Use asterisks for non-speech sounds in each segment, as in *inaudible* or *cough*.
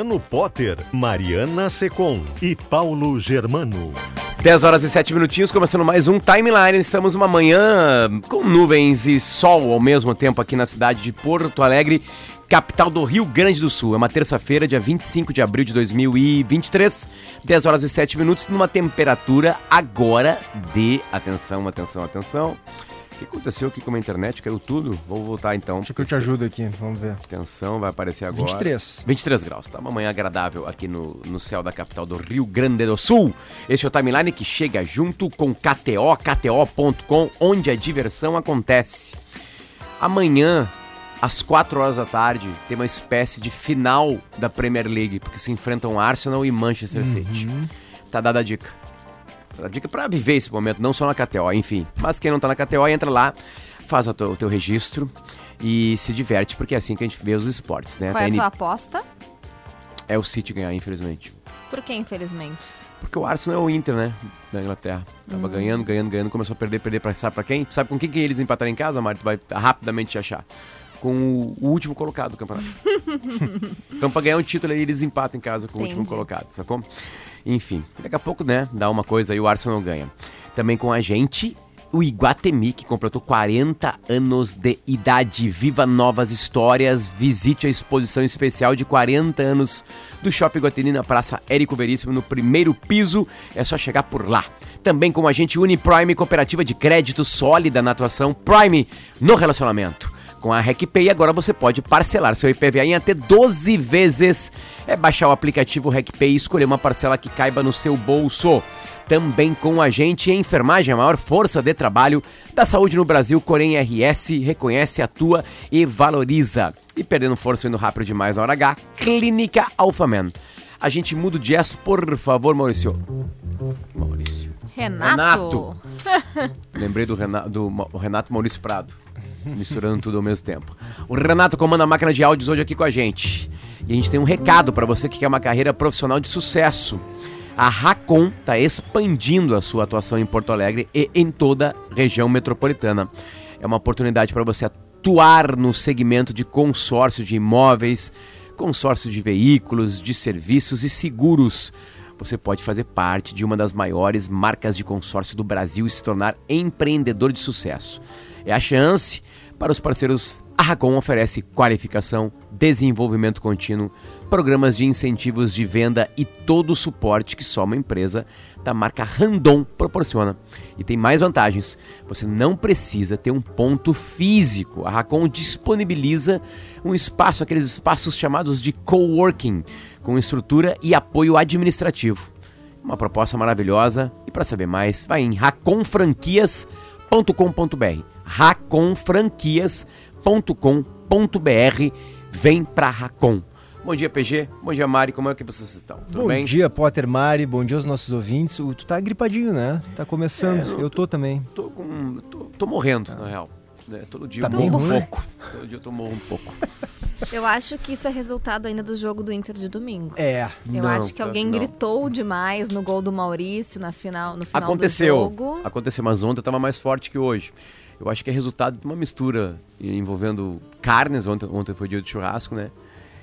Luciano Potter, Mariana Secom e Paulo Germano. 10 horas e 7 minutinhos, começando mais um Timeline. Estamos uma manhã com nuvens e sol ao mesmo tempo aqui na cidade de Porto Alegre, capital do Rio Grande do Sul. É uma terça-feira, dia 25 de abril de 2023, 10 horas e 7 minutos, numa temperatura agora de. Atenção, atenção, atenção. O que aconteceu aqui com a internet? Caiu tudo? Vou voltar então. Acho que eu te ajudo aqui, vamos ver. Atenção, vai aparecer agora. 23. 23 graus, tá? Uma manhã agradável aqui no, no céu da capital do Rio Grande do Sul. Este é o Timeline que chega junto com KTO, KTO.com, onde a diversão acontece. Amanhã, às 4 horas da tarde, tem uma espécie de final da Premier League, porque se enfrentam Arsenal e Manchester City. Tá dada a dica. A dica para viver esse momento, não só na KTO, enfim. Mas quem não tá na KTO, entra lá, faz o teu, o teu registro e se diverte, porque é assim que a gente vê os esportes, né? Qual é a tua aposta? é o City ganhar, infelizmente. Por que, infelizmente? Porque o Arsenal é o Inter, né? Da Inglaterra. Tava Hum. ganhando, ganhando, ganhando, começou a perder, perder pra sabe pra quem? Sabe com quem que eles empataram em casa, Mário? Tu vai rapidamente te achar. Com o, último colocado do campeonato. *laughs* então, pra ganhar um título aí, eles empatam em casa com o último Entendi. colocado, sacou? Enfim, daqui a pouco, né? Dá uma coisa aí, o Arsenal ganha. Também com a gente, o Iguatemi, que completou 40 anos de idade. Viva novas histórias. Visite a exposição especial de 40 anos do Shopping Iguatemi na Praça Érico Veríssimo, no primeiro piso. É só chegar por lá. Também com a gente, Uniprime, cooperativa de crédito sólida na atuação Prime no relacionamento. Com a RecPay, agora você pode parcelar seu IPVA em até 12 vezes. É baixar o aplicativo RecPay e escolher uma parcela que caiba no seu bolso. Também com a gente, enfermagem, a maior força de trabalho da saúde no Brasil, Corém RS, reconhece, atua e valoriza. E perdendo força indo rápido demais na hora H, Clínica Alphaman. A gente muda o jazz, por favor, Maurício. Maurício. Renato. *laughs* Lembrei do Renato, do Renato Maurício Prado. Misturando tudo ao mesmo tempo. O Renato comanda a máquina de áudios hoje aqui com a gente. E a gente tem um recado para você que quer uma carreira profissional de sucesso. A Racon está expandindo a sua atuação em Porto Alegre e em toda a região metropolitana. É uma oportunidade para você atuar no segmento de consórcio de imóveis, consórcio de veículos, de serviços e seguros você pode fazer parte de uma das maiores marcas de consórcio do Brasil e se tornar empreendedor de sucesso. É a chance para os parceiros. A Racon oferece qualificação, desenvolvimento contínuo, programas de incentivos de venda e todo o suporte que só uma empresa da marca Randon proporciona. E tem mais vantagens. Você não precisa ter um ponto físico. A Racon disponibiliza um espaço, aqueles espaços chamados de coworking, com estrutura e apoio administrativo. Uma proposta maravilhosa. E para saber mais, vai em raconfranquias.com.br. raconfranquias.com.br. Vem pra Racon. Bom dia, PG. Bom dia, Mari. Como é que vocês estão? Tudo bom bem? dia, Potter Mari. Bom dia aos nossos ouvintes. O- Tu tá gripadinho, né? Tá começando. É, eu eu tô também. Tô, com, tô, tô morrendo, na real. né? Todo dia Tá eu morro um ruim? pouco. Todo dia eu tô morro um pouco. *laughs* Eu acho que isso é resultado ainda do jogo do Inter de domingo. É. Eu Não, acho que alguém não. gritou demais no gol do Maurício na final, no final Aconteceu. do jogo. Aconteceu, mas ontem eu tava mais forte que hoje. Eu acho que é resultado de uma mistura envolvendo carnes. Ontem, ontem foi dia de churrasco, né?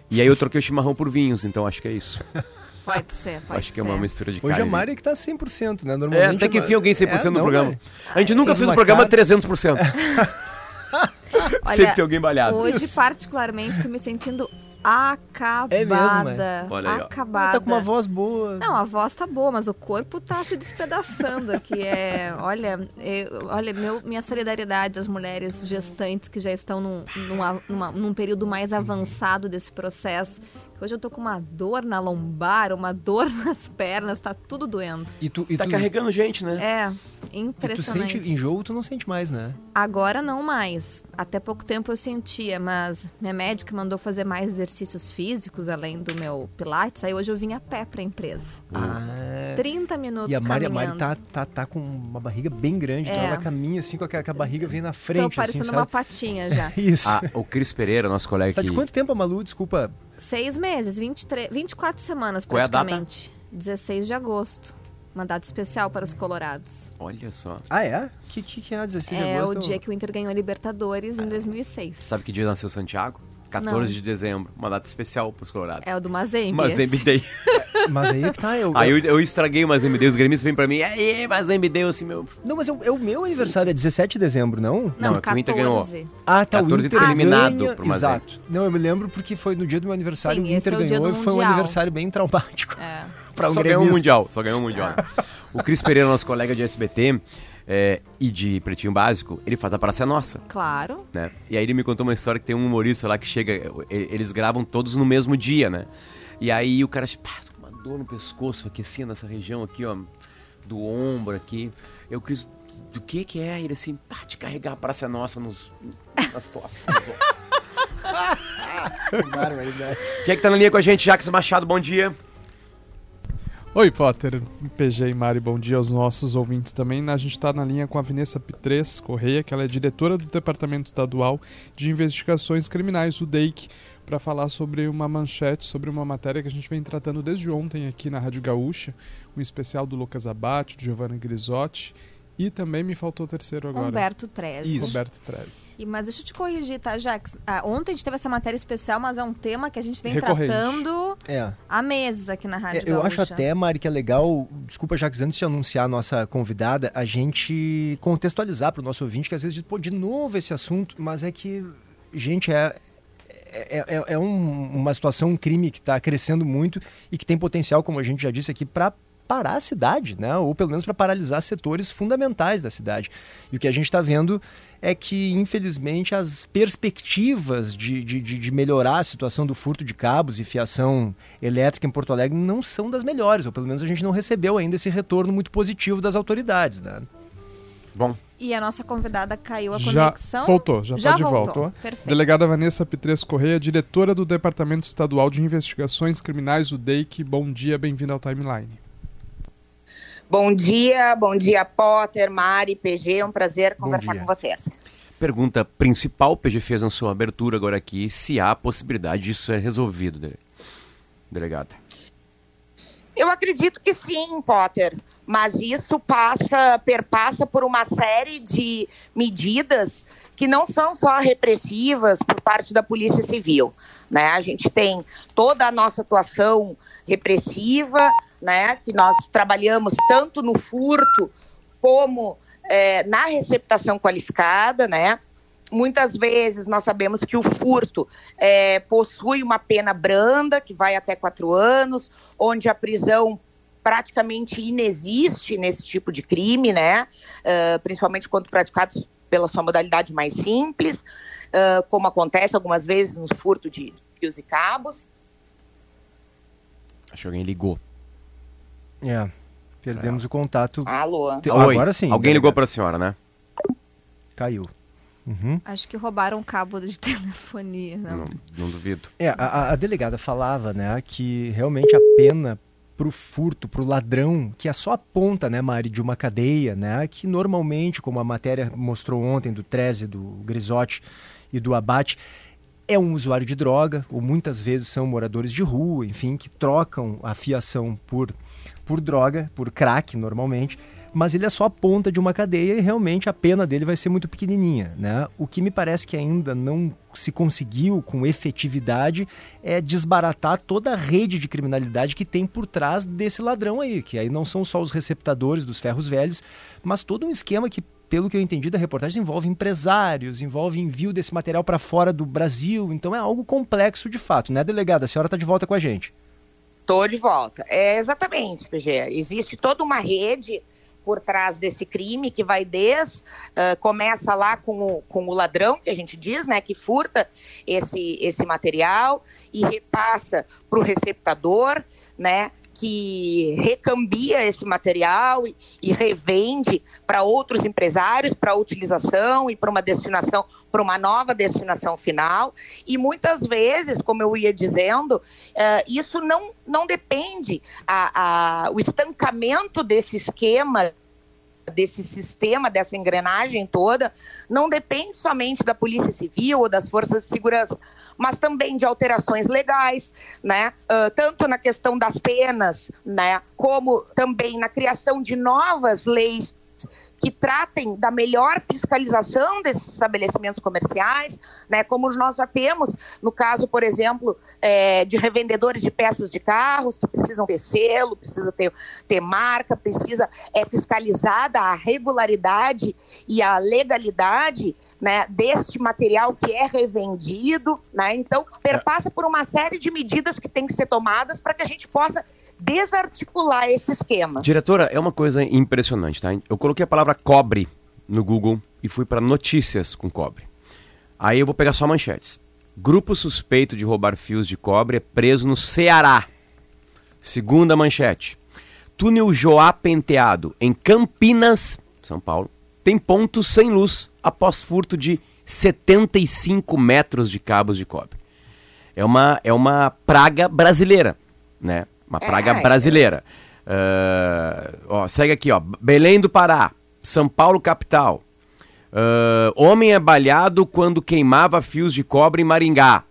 E aí eu troquei o chimarrão por vinhos, então acho que é isso. *laughs* Pode ser, pode acho ser. que é uma mistura de Hoje carne. a Mari é que tá 100%, né? É, Normalmente. até que enfim alguém 100% É, no não, programa. Mari. A gente nunca Fez uma programa cara. 300%. *laughs* Sempre tem alguém balhado. Hoje, particularmente, tô me sentindo acabada. É mesmo, mãe? Olha aí, acabada. Tá com uma voz boa. Não, a voz tá boa, mas o corpo tá se despedaçando aqui. *laughs* É, olha, eu- olha meu, minha solidariedade às mulheres gestantes que já estão num, numa- numa- num período mais avançado desse processo, Hoje eu tô com uma dor na lombar, uma dor *laughs* nas pernas, tá tudo doendo. E tu, e Tá tu, carregando gente, né? É, e tu impressionante. sente enjoo, tu não sente mais, né? Agora não mais. Até pouco tempo eu sentia, mas minha médica mandou fazer mais exercícios físicos além do meu pilates. Aí hoje eu vim a pé pra empresa. Ah, 30 minutos e a Mari, a Mari caminhando. tá, tá, tá com uma barriga bem grande, então É. ela caminha assim com a, com a barriga vem na Tô frente, parecendo assim, uma patinha já. *laughs* Isso. Ah, o Cris Pereira, nosso colega Tá que de quanto tempo a Malu? Desculpa. Seis meses, 23, 24 semanas Qual é a data? praticamente. 16 de agosto. Mandado especial para os colorados. Olha só. Ah, é? Que que, que é 16 de é agosto? o dia que o Inter ganhou a Libertadores em 2006. Sabe que dia nasceu Santiago? 14 Não. de dezembro. Uma data especial pros colorados. É o do Mazembe. Mazembe esse. Day. *laughs* Mas aí que tá, eu... Aí eu, eu estraguei o Mazembe Day. Os gremistas vêm pra mim. Aí, Mazembe Day. Eu assim, meu... Não, mas é o, é o meu aniversário, é 17 de dezembro, não? Não, Não, é que o Inter 14. Ah, tá, 14 o Inter foi eliminado ganha... pro Mazembe. Exato. Não, eu me lembro porque foi no dia do meu aniversário, Sim, o Inter esse é o dia ganhou e foi um Mundial. aniversário bem traumático. É. pra um só ganhou um mundial. Só ganhou um mundial. *laughs* o Cris Pereira, nosso colega de SBT é, e de Pretinho Básico, ele faz a Praça é Nossa. Claro. né? E aí ele me contou uma história que tem um humorista lá que chega, eles gravam todos no mesmo dia, né? E aí o cara, pá, tô com uma dor no pescoço aqui, assim, nessa região aqui, ó, do ombro aqui. Eu quis, do que que é? Ele assim, pá, de carregar a Praça é Nossa nos, nas costas. *laughs* Quem é que tá na linha com a gente? Jacques Machado, bom dia. Oi, Potter, PG e Mari, bom dia aos nossos ouvintes também. A gente está na linha com a Vanessa Pitres Correia, que ela é diretora do Departamento Estadual de Investigações Criminais, o DEIC, para falar sobre uma manchete, sobre uma matéria que a gente vem tratando desde ontem aqui na Rádio Gaúcha, um especial do Lucas Abate, do Giovanni Grisotti, e também me faltou o terceiro agora. Humberto Treze. Isso. Roberto Treze. E, mas deixa eu te corrigir, tá, Jax? Ah, ontem a gente teve essa matéria especial, mas é um tema que a gente vem Recorrente. tratando É. há meses aqui na Rádio É, eu acho até, Mari, que é legal, desculpa, Jacques, antes de anunciar a nossa convidada, a gente contextualizar para o nosso ouvinte que às vezes diz, pô, de novo esse assunto, mas é que, gente, é, é, é- é um- uma situação, um crime que está crescendo muito e que tem potencial, como a gente já disse aqui, para parar a cidade, né? Ou pelo menos para paralisar setores fundamentais da cidade. E o que a gente está vendo é que, infelizmente, as perspectivas de, de, de- melhorar a situação do furto de cabos e fiação elétrica em Porto Alegre não são das melhores, ou pelo menos a gente não recebeu ainda esse retorno muito positivo das autoridades, né? Bom, E a nossa convidada caiu a Já conexão. voltou, já, tá de voltou. volta. Perfeito. Delegada Vanessa Pitres Correia, diretora do Departamento Estadual de Investigações Criminais, o DEIC. Bom dia, bem-vindo ao Timeline. Bom dia, bom dia, Potter, Mari, PG. É um prazer conversar com vocês. pergunta principal, o PG fez na sua abertura agora aqui, se há possibilidade disso ser resolvido, dele- delegada. Eu acredito que sim, Potter, mas isso passa, perpassa por uma série de medidas que não são só repressivas por parte da Polícia Civil. Né? A gente tem toda a nossa atuação repressiva, né? que nós trabalhamos tanto no furto como eh, na receptação qualificada, né? Muitas vezes nós sabemos que o furto eh, possui uma pena branda, que vai até quatro anos, onde a prisão praticamente inexiste nesse tipo de crime, né? Ah, principalmente quando praticados pela sua modalidade mais simples, ah, como acontece algumas vezes no furto de fios e cabos. Acho que alguém ligou. É, perdemos o contato. Alô? Te- Oi, Agora sim. Alguém ligou pra senhora, né? Caiu. Uhum. Acho que roubaram um cabo de *laughs* telefonia. Não. Não, não duvido. É, a, a- a delegada falava, né, que realmente a pena pro furto, pro ladrão, que é só a ponta, né, Mari, de uma cadeia, né, que normalmente, como a matéria mostrou ontem do Treze, do Grisotti e do Abate, é um usuário de droga, ou muitas vezes são moradores de rua, enfim, que trocam a fiação por, por droga, por crack normalmente, mas ele é só a ponta de uma cadeia e realmente a pena dele vai ser muito pequenininha, né? O que me parece que ainda não se conseguiu com efetividade é desbaratar toda a rede de criminalidade que tem por trás desse ladrão aí, que aí não são só os receptadores dos ferros velhos, mas todo um esquema que pelo que eu entendi da reportagem, envolve empresários, envolve envio desse material para fora do Brasil. Então é algo complexo de fato, né, delegada? A senhora está de volta com a gente. Estou de volta. É exatamente, PG. Existe toda uma rede por trás desse crime, que vai desde, uh, começa lá com o, com o ladrão, que a gente diz, né, que furta esse, esse material e repassa para o receptador, né, que recambia esse material e, e revende para outros empresários para utilização e para uma destinação, para uma nova destinação final. E muitas vezes, como eu ia dizendo, uh, isso não, não depende, a, a, o estancamento desse esquema desse sistema, dessa engrenagem toda, não depende somente da Polícia Civil ou das forças de segurança, mas também de alterações legais, né? Uh, tanto na questão das penas, né? Como também na criação de novas leis que tratem da melhor fiscalização desses estabelecimentos comerciais, né, como nós já temos no caso, por exemplo, é, de revendedores de peças de carros que precisam ter selo, precisa ter, ter marca, precisa é fiscalizada a regularidade e a legalidade né, deste material que é revendido, né? Então, perpassa por uma série de medidas que tem que ser tomadas para que a gente possa desarticular esse esquema. Diretora, é uma coisa impressionante, tá? Eu coloquei a palavra cobre no Google e fui para notícias com cobre. Aí eu vou pegar só manchetes. Grupo suspeito de roubar fios de cobre é preso no Ceará. Segunda manchete. Túnel Joá Penteado, em Campinas, São Paulo, tem pontos sem luz após furto de 75 metros de cabos de cobre. É uma, é uma praga brasileira, né? Uma praga é, brasileira. Uh, ó, segue aqui, ó. Belém do Pará, São Paulo capital. Uh, homem é balhado quando queimava fios de cobre em Maringá.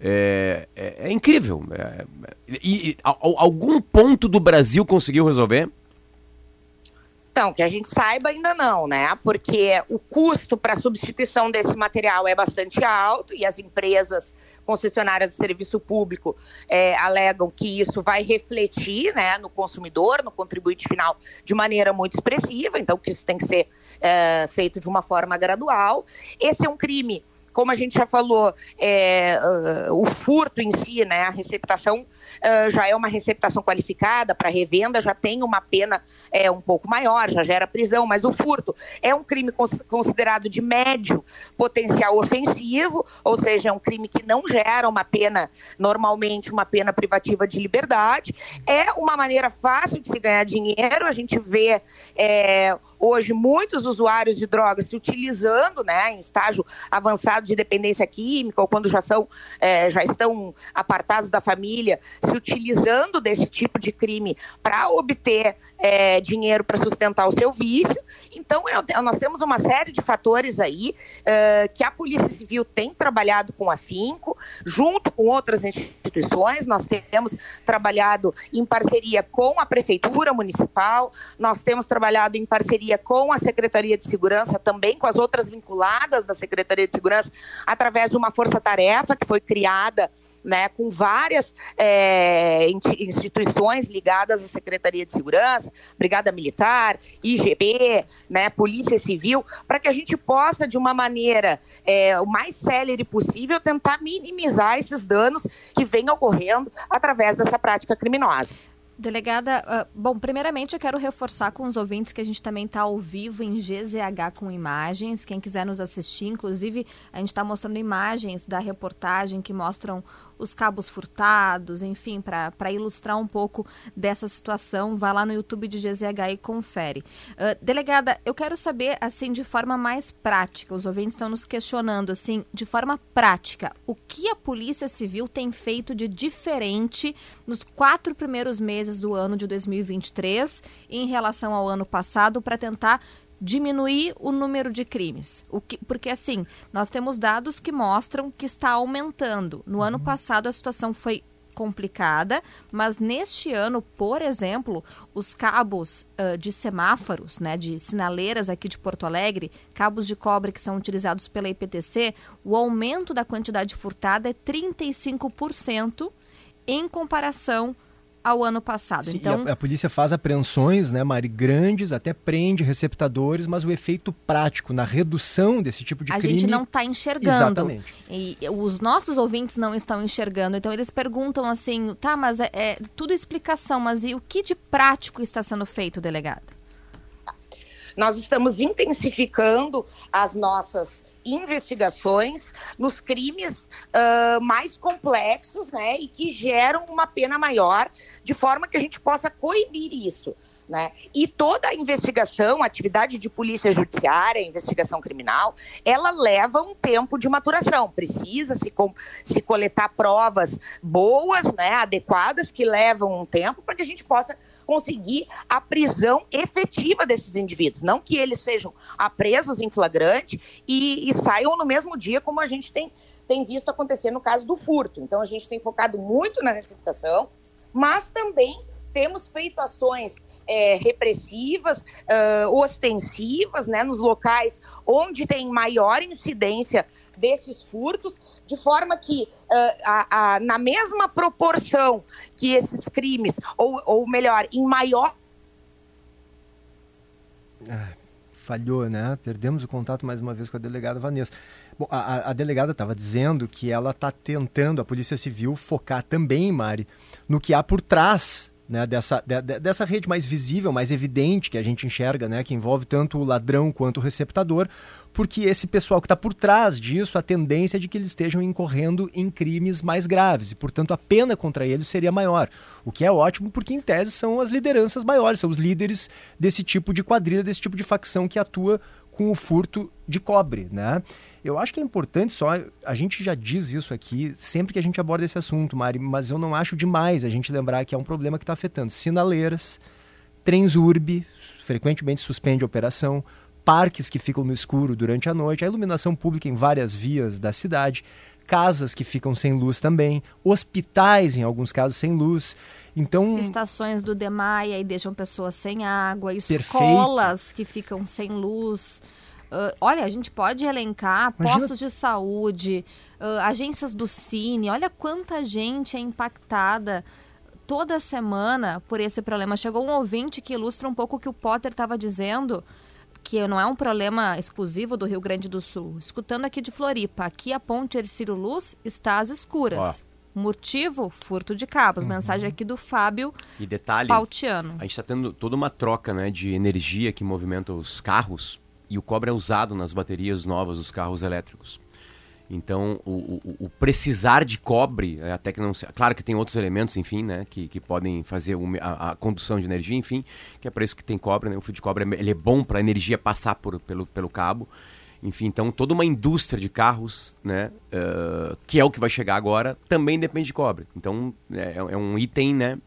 É, é, é incrível. É, e, e, algum ponto do Brasil conseguiu resolver? Então, que a gente saiba ainda não, né? Porque o custo para substituição desse material é bastante alto e as empresas concessionárias de serviço público é, alegam que isso vai refletir né, no consumidor, no contribuinte final, de maneira muito expressiva, então que isso tem que ser é, feito de uma forma gradual. Esse é um crime como a gente já falou, é, uh, o furto em si, né, a receptação uh, já é uma receptação qualificada para revenda, já tem uma pena é, um pouco maior, já gera prisão, mas o furto é um crime cons considerado de médio potencial ofensivo, ou seja, é um crime que não gera uma pena, normalmente uma pena privativa de liberdade. É uma maneira fácil de se ganhar dinheiro, a gente vê é, hoje muitos usuários de drogas se utilizando, né, em estágio avançado de dependência química ou quando já são, é, já estão apartados da família, se utilizando desse tipo de crime para obter é, dinheiro para sustentar o seu vício. Então, eu, nós temos uma série de fatores aí que a Polícia Civil tem trabalhado com afinco, junto com outras instituições. Nós temos trabalhado em parceria com a Prefeitura Municipal, nós temos trabalhado em parceria com a Secretaria de Segurança, também com as outras vinculadas da Secretaria de Segurança, através de uma força-tarefa que foi criada né, com várias é, instituições ligadas à Secretaria de Segurança, Brigada Militar, IGB, né, Polícia Civil, para que a gente possa, de uma maneira é, o mais célere possível, tentar minimizar esses danos que vêm ocorrendo através dessa prática criminosa. Delegada, uh, bom, primeiramente eu quero reforçar com os ouvintes que a gente também está ao vivo em GZH com imagens. Quem quiser nos assistir, inclusive, a gente está mostrando imagens da reportagem que mostram os cabos furtados, enfim, para ilustrar um pouco dessa situação, vá lá no YouTube de GZH e confere. Uh, delegada, eu quero saber, assim, de forma mais prática, os ouvintes estão nos questionando, assim, de forma prática, o que a Polícia Civil tem feito de diferente nos quatro primeiros meses do ano de 2023 em relação ao ano passado para tentar diminuir o número de crimes. O que, porque, assim, nós temos dados que mostram que está aumentando. No ano uhum. passado, a situação foi complicada, mas neste ano, por exemplo, os cabos uh, de semáforos, né, de sinaleiras aqui de Porto Alegre, cabos de cobre que são utilizados pela IPTC, o aumento da quantidade furtada é 35% em comparação ao ano passado. Sim, então a, a, polícia faz apreensões, né, Mari, grandes, até prende receptadores, mas o efeito prático na redução desse tipo de a crime... A gente não está enxergando. Exatamente. E os nossos ouvintes não estão enxergando. Então eles perguntam assim, tá, mas é, é tudo explicação, mas e o que de prático está sendo feito, delegado? Nós estamos intensificando as nossas investigações nos crimes uh, mais complexos, né, e que geram uma pena maior, de forma que a gente possa coibir isso. Né? E toda a investigação, atividade de polícia judiciária, investigação criminal, ela leva um tempo de maturação. Precisa se, se coletar provas boas, né, adequadas, que levam um tempo para que a gente possa conseguir a prisão efetiva desses indivíduos. Não que eles sejam presos em flagrante e, e saiam no mesmo dia, como a gente tem, tem visto acontecer no caso do furto. Então, a gente tem focado muito na receptação, mas também temos feito ações é, repressivas, uh, ostensivas, né, nos locais onde tem maior incidência desses furtos, de forma que, uh, a, a, na mesma proporção que esses crimes, ou, ou melhor, em maior. Ah, falhou, né? Perdemos o contato mais uma vez com a delegada Vanessa. Bom, a, a delegada estava dizendo que ela está tentando, a Polícia Civil, focar também, Mari, no que há por trás né, dessa, de, dessa rede mais visível, mais evidente que a gente enxerga, né, que envolve tanto o ladrão quanto o receptador, porque esse pessoal que está por trás disso, a tendência é de que eles estejam incorrendo em crimes mais graves e, portanto, a pena contra eles seria maior. O que é ótimo porque, em tese, são as lideranças maiores, são os líderes desse tipo de quadrilha, desse tipo de facção que atua com o furto de cobre, né? Eu acho que é importante só, a gente já diz isso aqui sempre que a gente aborda esse assunto, Mari, mas eu não acho demais a gente lembrar que é um problema que está afetando sinaleiras, trens urbe, frequentemente suspende a operação, parques que ficam no escuro durante a noite, a iluminação pública em várias vias da cidade, casas que ficam sem luz também, hospitais em alguns casos sem luz. Então estações do Demaia e deixam pessoas sem água, escolas Perfeito. que ficam sem luz. Uh, olha, a gente pode elencar Imagina... postos de saúde, uh, agências do Cine. Olha quanta gente é impactada toda semana por esse problema. Chegou um ouvinte que ilustra um pouco o que o Potter estava dizendo que não é um problema exclusivo do Rio Grande do Sul. Escutando aqui de Floripa, aqui a ponte Ercílio Luz está às escuras. Ó. Motivo? Furto de cabos. Uhum. Mensagem aqui do Fábio e detalhe, Pautiano. A gente está tendo toda uma troca né, de energia que movimenta os carros e o cobre é usado nas baterias novas dos carros elétricos. Então, o, o, o, precisar de cobre, é, até que não Claro que tem outros elementos, enfim, né? Que, que podem fazer a, a, condução de energia, enfim, que é para isso que tem cobre, né? O fio de cobre ele é bom para a energia passar por, pelo, pelo cabo. Enfim, então toda uma indústria de carros, né? Uh, que é o que vai chegar agora, também depende de cobre. Então, é, é um item, né?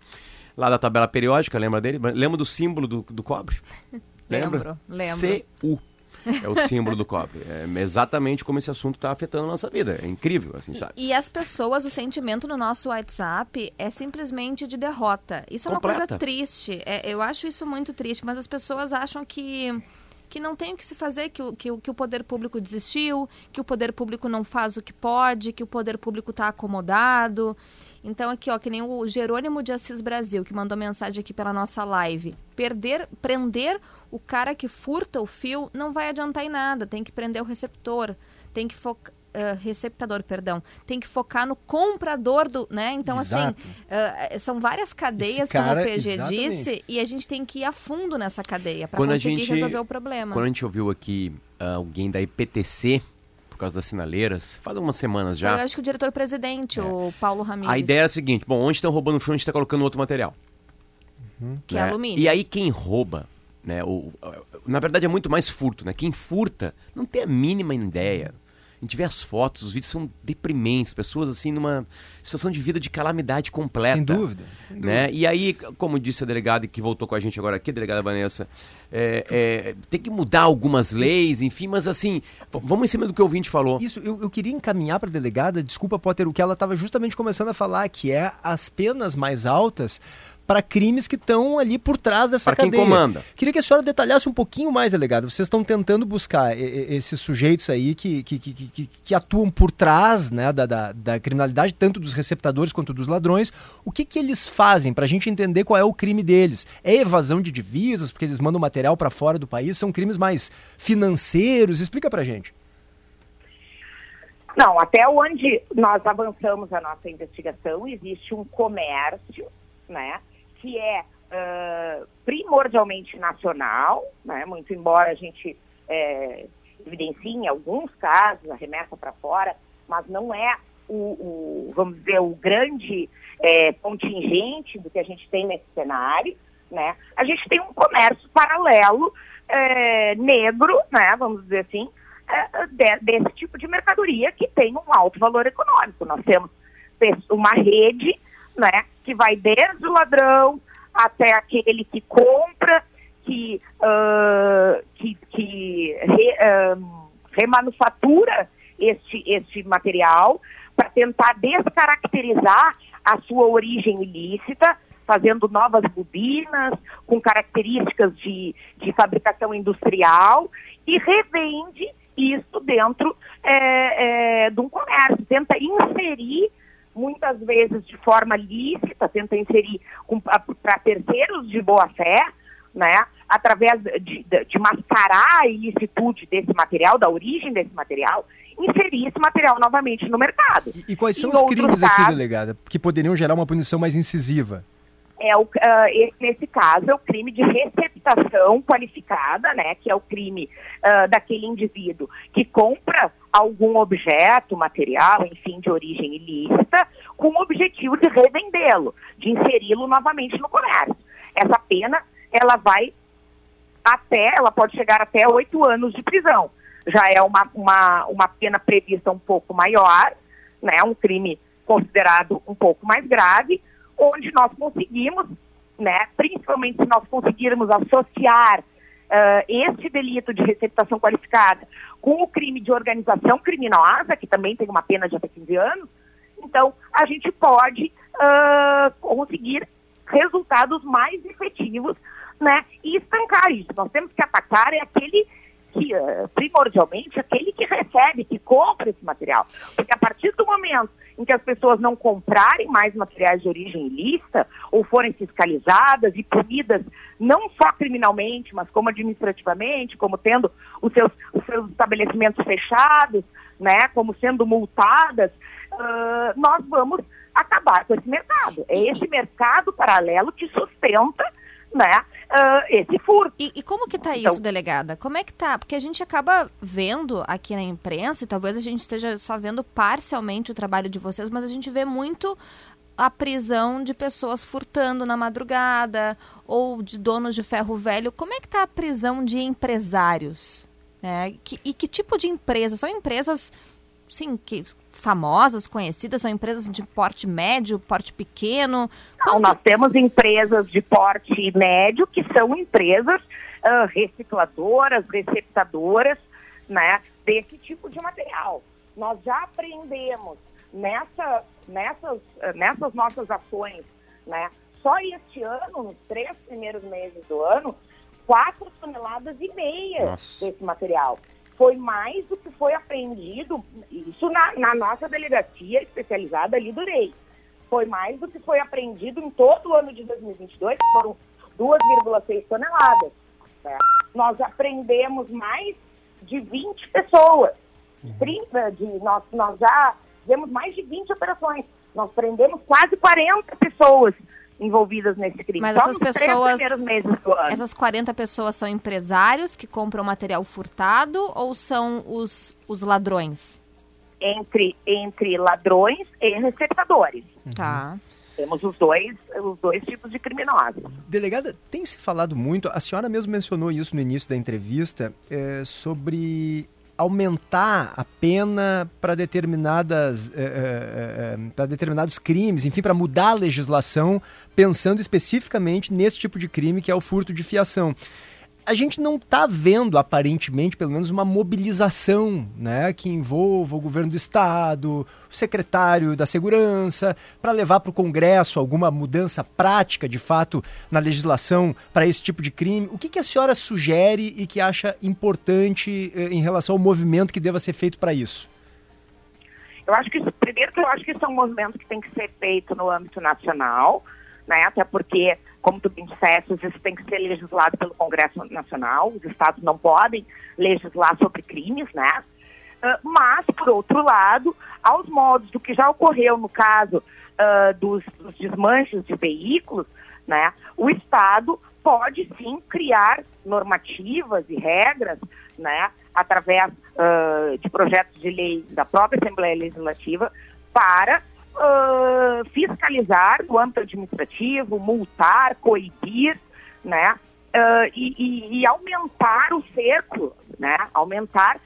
Lá da tabela periódica, lembra dele? Lembra do símbolo do, do cobre? *laughs* Lembro, lembro. CU. É o símbolo do cobre. É exatamente como esse assunto está afetando a nossa vida. É incrível, assim, sabe? E, e, as pessoas, o sentimento no nosso WhatsApp é simplesmente de derrota. Isso Completa. é uma coisa triste. É, eu acho isso muito triste, mas as pessoas acham que que não tem o que se fazer, que o, que, que o poder público desistiu, que o poder público não faz o que pode, que o poder público está acomodado. Então, aqui, ó, que nem o Jerônimo de Assis Brasil, que mandou mensagem aqui pela nossa live. Perder, prender o cara que furta o fio não vai adiantar em nada. Tem que prender o receptor, tem que focar. Uh, receptador, perdão, tem que focar no comprador do, né? Então, assim, Exato. assim, uh, são várias cadeias, cara, como o PG exatamente. disse, e a gente tem que ir a fundo nessa cadeia para conseguir gente, resolver o problema. Quando a gente ouviu aqui uh, alguém da IPTC por causa das sinaleiras, faz algumas semanas já. Eu acho que o diretor-presidente, é. o Paulo Ramirez. A ideia é a seguinte: bom, onde estão roubando fio, a gente está colocando outro material. Uhum. Que é né? é alumínio. E aí quem rouba, né? O, na verdade é muito mais furto, né? Quem furta não tem a mínima ideia gente vê as fotos, os vídeos são deprimentes, pessoas assim numa situação de vida de calamidade completa. Sem dúvida. Sem dúvida. Né? E aí, como disse a delegada que voltou com a gente agora aqui, a delegada Vanessa, é, é, tem que mudar algumas leis, enfim, mas assim, vamos em cima do que o ouvinte falou. Isso, eu, eu queria encaminhar para a delegada, desculpa, Potter, o que ela estava justamente começando a falar, que é as penas mais altas para crimes que estão ali por trás dessa pra cadeia. Quem comanda. Queria que a senhora detalhasse um pouquinho mais, delegado. Vocês estão tentando buscar esses sujeitos aí que, que, que, que, que atuam por trás né, da, da, da, criminalidade, tanto dos receptadores quanto dos ladrões. O que, que eles fazem para a gente entender qual é o crime deles? É evasão de divisas, porque eles mandam material para fora do país? São crimes mais financeiros? Explica para gente. Não, até onde nós avançamos a nossa investigação, existe um comércio, né? Que é uh, primordialmente nacional, né, muito embora a gente é, evidencie em alguns casos a remessa para fora, mas não é o, o, vamos dizer, o grande é, contingente do que a gente tem nesse cenário, né? A gente tem um comércio paralelo é, negro, né? Vamos dizer assim, é, de, desse tipo de mercadoria que tem um alto valor econômico. Nós temos uma rede, né? Que vai desde o ladrão até aquele que compra, que, uh, que, que re, uh, remanufatura este, este material para tentar descaracterizar a sua origem ilícita, fazendo novas bobinas com características de, de fabricação industrial e revende isso dentro é, é, de um comércio, tenta inserir muitas vezes de forma lícita, tenta inserir para terceiros de boa fé, né, através de, de, de, mascarar a ilicitude desse material, da origem desse material, inserir esse material novamente no mercado. E, e quais são em os crimes casos, aqui, delegada, que poderiam gerar uma punição mais incisiva? É o, uh, nesse caso, é o crime de receptação qualificada, né, que é o crime uh, daquele indivíduo que compra algum objeto, material, enfim, de origem ilícita, com o objetivo de revendê-lo, de inseri-lo novamente no comércio. Essa pena, ela vai até, ela pode chegar até oito anos de prisão. Já é uma, uma, uma pena prevista um pouco maior, né, um crime considerado um pouco mais grave, onde nós conseguimos, né, principalmente se nós conseguirmos associar uh, este delito de receptação qualificada com o crime de organização criminosa, que também tem uma pena de até 15 anos, então a gente pode uh, conseguir resultados mais efetivos né, e estancar isso. Nós temos que atacar é aquele que, uh, primordialmente, aquele que recebe, que compra esse material. Porque a partir do momento em que as pessoas não comprarem mais materiais de origem ilícita ou forem fiscalizadas e punidas não só criminalmente, mas como administrativamente, como tendo os seus, os seus estabelecimentos fechados, né, como sendo multadas, uh, nós vamos acabar com esse mercado. É esse mercado paralelo que sustenta né, uh, esse furto. E, e como que está então, isso, delegada? Como é que está? Porque a gente acaba vendo aqui na imprensa, e talvez a gente esteja só vendo parcialmente o trabalho de vocês, mas a gente vê muito a prisão de pessoas furtando na madrugada ou de donos de ferro velho. Como é que está a prisão de empresários? É, que, e que tipo de empresas? São empresas sim, que famosas, conhecidas, são empresas de porte médio, porte pequeno? Não, nós temos empresas de porte médio que são empresas uh, recicladoras, receptadoras, né, desse tipo de material. Nós já aprendemos nessa, nessas, nessas nossas ações, né, só este ano, nos três primeiros meses do ano, quatro toneladas e meia Nossa. desse material foi mais do que foi apreendido, isso na, na nossa delegacia especializada ali do REI. Foi mais do que foi apreendido em todo o ano de 2022, que foram 2,6 toneladas. Né? Nós aprendemos mais de 20 pessoas. 30 de, nós, nós já fizemos mais de 20 operações. Nós prendemos quase 40 pessoas envolvidas nesse crime. Mas essas pessoas, essas 40 pessoas são empresários que compram material furtado ou são os, os ladrões? Entre, entre ladrões e receptadores. Tá. Temos os dois, os dois tipos de criminosos. Delegada, tem se falado muito, a senhora mesmo mencionou isso no início da entrevista, é, sobre aumentar a pena para determinadas é, é, para determinados crimes, enfim, para mudar a legislação, pensando especificamente nesse tipo de crime que é o furto de fiação a gente não está vendo, aparentemente, pelo menos, uma mobilização né, que envolva o governo do Estado, o secretário da Segurança, para levar para o Congresso alguma mudança prática, de fato, na legislação para esse tipo de crime. O que, que a senhora sugere e que acha importante eh, em relação ao movimento que deva ser feito para isso? Eu acho que, primeiro, eu acho que isso é um movimento que tem que ser feito no âmbito nacional, né, até porque como tu bem disseste, isso tem que ser legislado pelo Congresso Nacional, os estados não podem legislar sobre crimes, né? Uh, mas, por outro lado, aos modos do que já ocorreu no caso uh, dos, dos desmanches de veículos, né, o Estado pode sim criar normativas e regras, né, através uh, de projetos de lei da própria Assembleia Legislativa para uh, fiscalizar no âmbito administrativo, multar, coibir, né, uh, e, e, e, aumentar o cerco, né, aumentar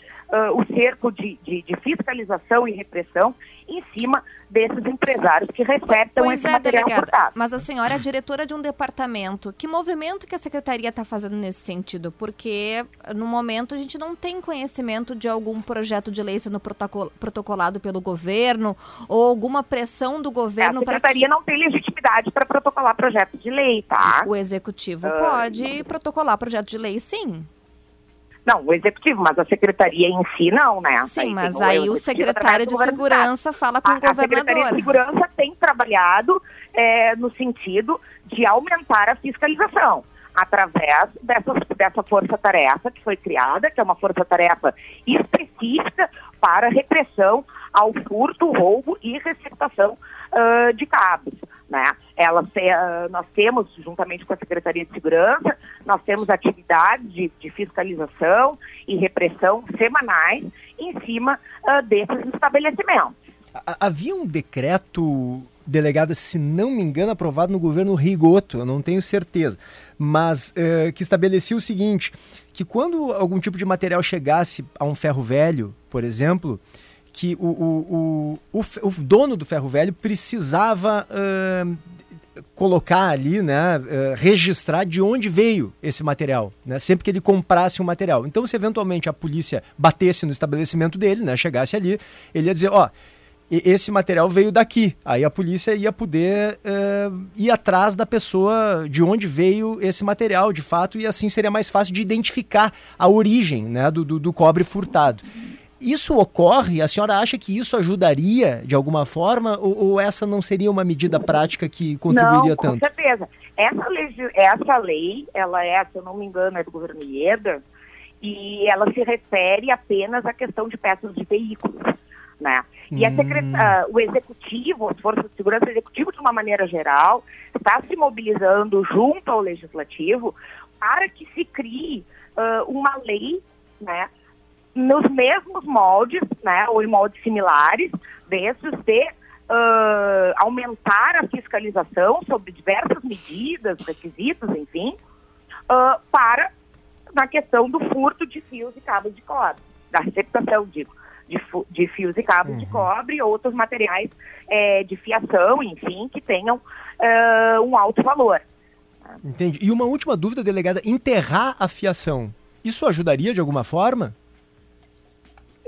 o cerco de, de, de fiscalização e repressão em cima desses empresários que recebem pois esse é, material delegada, furtado. Mas a senhora é diretora de um departamento. Que movimento que a secretaria está fazendo nesse sentido? Porque no momento a gente não tem conhecimento de algum projeto de lei sendo protocolado pelo governo ou alguma pressão do governo para que... A secretaria não tem legitimidade para protocolar projeto de lei, tá? O executivo uh... pode protocolar projeto de lei, sim. Não, o executivo, mas a secretaria em si não, né? Sim, aí mas aí o, o secretário de segurança fala com a, o governador. A secretaria de segurança tem trabalhado é, no sentido de aumentar a fiscalização através dessa, dessa força-tarefa que foi criada, que é uma força-tarefa específica para repressão ao furto, roubo e receptação uh, de cabos. Né? Ela, uh, nós temos, juntamente com a Secretaria de Segurança, nós temos atividades de, de fiscalização e repressão semanais em cima uh, desses estabelecimentos. Havia um decreto, delegada, se não me engano, aprovado no governo Rigoto, eu não tenho certeza, mas uh, que estabelecia o seguinte, que quando algum tipo de material chegasse a um ferro velho, por exemplo, que o, o, o, o, dono do ferro velho precisava uh, colocar ali, né, uh, registrar de onde veio esse material, né, sempre que ele comprasse um material. Então, se eventualmente a polícia batesse no estabelecimento dele, né, chegasse ali, ele ia dizer, ó, esse material veio daqui. Aí a polícia ia poder uh, ir atrás da pessoa de onde veio esse material, de fato, e assim seria mais fácil de identificar a origem né, do, do, do cobre furtado. Isso ocorre? A senhora acha que isso ajudaria de alguma forma ou, ou essa não seria uma medida prática que contribuiria não, tanto? Com certeza. Essa lei, essa lei, ela é, se eu não me engano, é do governo Ieda e ela se refere apenas à questão de peças de veículos. Né? E hum. uh, o executivo, as forças de segurança executivo, de uma maneira geral, está se mobilizando junto ao legislativo para que se crie uh, uma lei né, nos mesmos moldes, né, ou em moldes similares, desses de uh, aumentar a fiscalização sobre diversas medidas, requisitos, enfim, uh, para na questão do furto de fios e cabos de cobre, da receptação, digo, de, de fios e cabos uhum. de cobre e outros materiais é, de fiação, enfim, que tenham uh, um alto valor. Entendi. E uma última dúvida, delegada: enterrar a fiação, isso ajudaria de alguma forma?